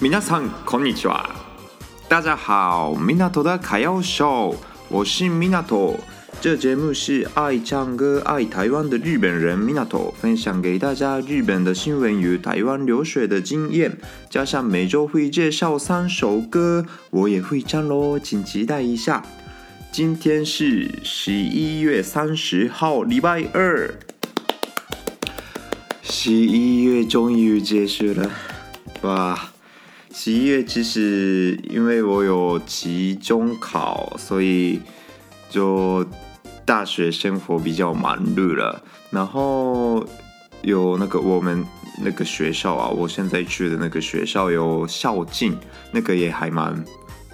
皆さんこんにちは。大家好，米纳托的卡耀秀，我是米纳托。这节目是爱唱歌、爱台湾的日本人米纳托分享给大家日本的新闻与台湾留学的经验，加上每周会介绍三首歌，我也会唱喽，请期待一下。今天是十一月三十号，礼拜二。十一月终于结束了，哇！ 十一月其实因为我有期中考，所以就大学生活比较忙碌了。然后有那个我们那个学校啊，我现在去的那个学校有校庆，那个也还蛮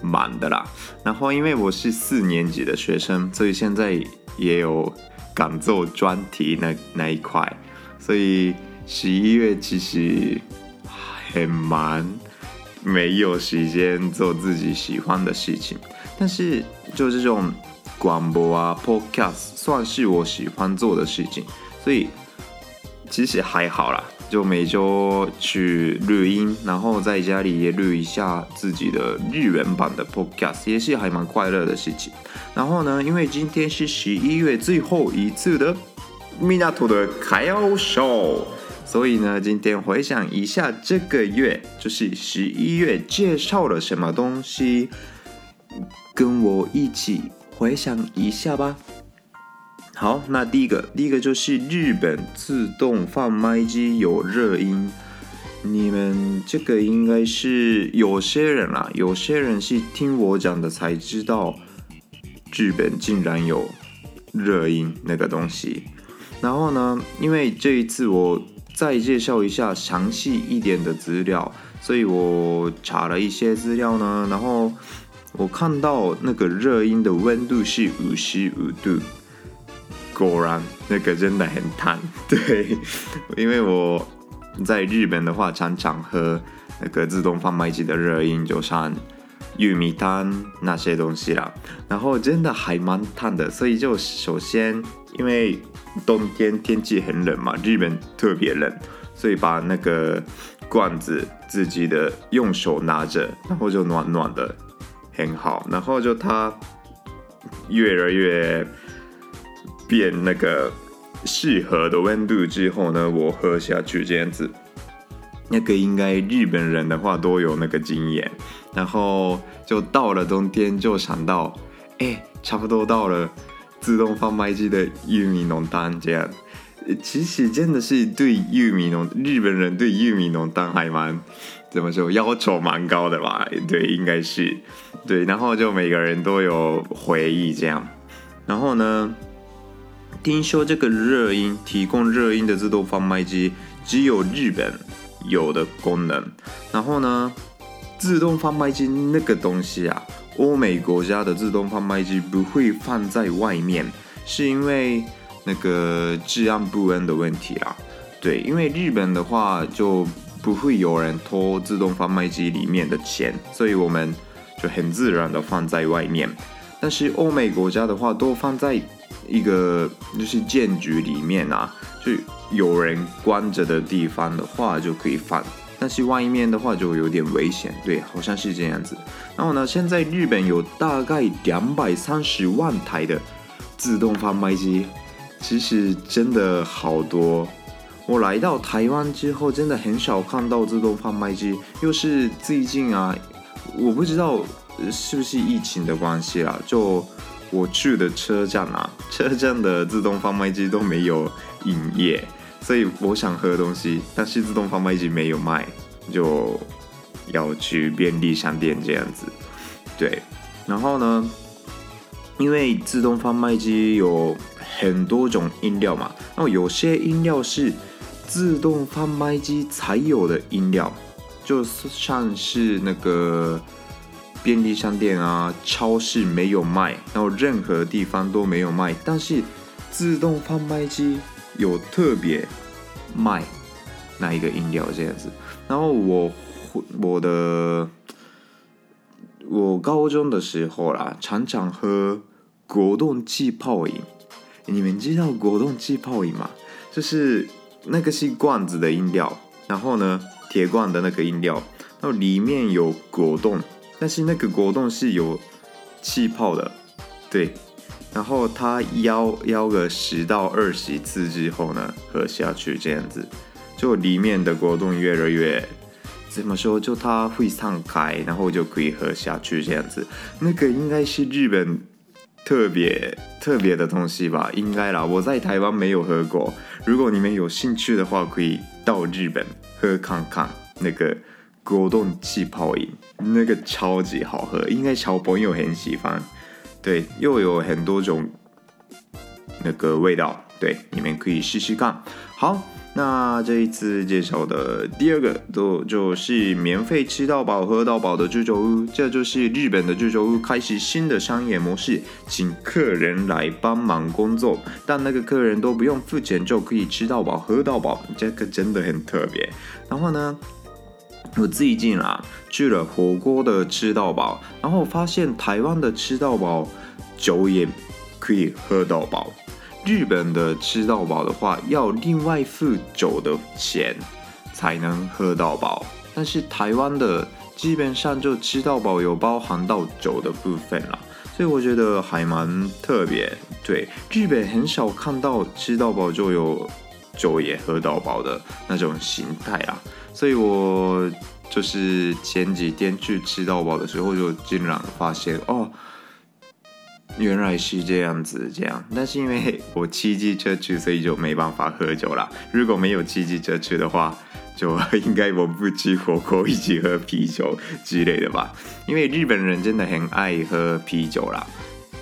忙的啦。然后因为我是四年级的学生，所以现在也有赶做专题那那一块，所以十一月其实很忙。没有时间做自己喜欢的事情，但是就这种广播啊，podcast 算是我喜欢做的事情，所以其实还好啦。就每周去录音，然后在家里也录一下自己的日文版的 podcast，也是还蛮快乐的事情。然后呢，因为今天是十一月最后一次的米纳托的开奥 show。所以呢，今天回想一下这个月，就是十一月介绍了什么东西，跟我一起回想一下吧。好，那第一个，第一个就是日本自动贩卖机有热音。你们这个应该是有些人啊，有些人是听我讲的才知道，日本竟然有热音那个东西。然后呢，因为这一次我。再介绍一下详细一点的资料，所以我查了一些资料呢，然后我看到那个热音的温度是五十五度，果然那个真的很烫。对，因为我在日本的话，常常喝那个自动贩卖机的热音，就像玉米汤那些东西啦，然后真的还蛮烫的，所以就首先因为。冬天天气很冷嘛，日本特别冷，所以把那个罐子自己的用手拿着，然后就暖暖的，很好。然后就它越来越变那个适合的温度之后呢，我喝下去这样子，那个应该日本人的话都有那个经验。然后就到了冬天，就想到，哎，差不多到了。自动贩卖机的玉米浓汤这样，其实真的是对玉米浓日本人对玉米浓汤还蛮怎么说要求蛮高的吧？对，应该是对。然后就每个人都有回忆这样。然后呢，听说这个热音提供热音的自动贩卖机只有日本有的功能。然后呢，自动贩卖机那个东西啊。欧美国家的自动贩卖机不会放在外面，是因为那个治安不安的问题啦。对，因为日本的话就不会有人偷自动贩卖机里面的钱，所以我们就很自然的放在外面。但是欧美国家的话，都放在一个就是建筑里面啊，就有人关着的地方的话就可以放。但是外面的话就有点危险，对，好像是这样子。然后呢，现在日本有大概两百三十万台的自动贩卖机，其实真的好多。我来到台湾之后，真的很少看到自动贩卖机。又是最近啊，我不知道是不是疫情的关系啦，就我去的车站啊，车站的自动贩卖机都没有营业。所以我想喝东西，但是自动贩卖机没有卖，就要去便利商店这样子。对，然后呢，因为自动贩卖机有很多种饮料嘛，然后有些饮料是自动贩卖机才有的饮料，就像是那个便利商店啊、超市没有卖，然后任何地方都没有卖，但是自动贩卖机有特别卖那一个饮料这样子。然后我我的我高中的时候啦，常常喝。果冻气泡饮，你们知道果冻气泡饮吗？就是那个是罐子的饮料，然后呢，铁罐的那个饮料，然后里面有果冻，但是那个果冻是有气泡的，对，然后它摇摇个十到二十次之后呢，喝下去这样子，就里面的果冻越来越，怎么说？就它会散开，然后就可以喝下去这样子。那个应该是日本。特别特别的东西吧，应该啦。我在台湾没有喝过，如果你们有兴趣的话，可以到日本喝看看那个果冻气泡饮，那个超级好喝，应该小朋友很喜欢。对，又有很多种那个味道，对，你们可以试试看。好。那这一次介绍的第二个都就是免费吃到饱、喝到饱的居酒屋，这就是日本的居酒屋开始新的商业模式，请客人来帮忙工作，但那个客人都不用付钱就可以吃到饱、喝到饱，这个真的很特别。然后呢，我最近啊去了火锅的吃到饱，然后发现台湾的吃到饱酒也可以喝到饱。日本的吃到饱的话，要另外付酒的钱才能喝到饱，但是台湾的基本上就吃到饱有包含到酒的部分啦，所以我觉得还蛮特别。对，日本很少看到吃到饱就有酒也喝到饱的那种形态啊，所以我就是前几天去吃到饱的时候，就竟然发现哦。原来是这样子，这样，但是因为我骑机车去，所以就没办法喝酒啦。如果没有骑机车去的话，就应该我不吃火锅，一起喝啤酒之类的吧。因为日本人真的很爱喝啤酒啦，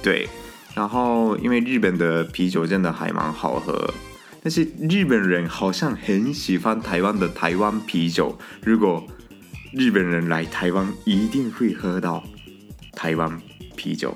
对。然后因为日本的啤酒真的还蛮好喝，但是日本人好像很喜欢台湾的台湾啤酒。如果日本人来台湾，一定会喝到台湾啤酒。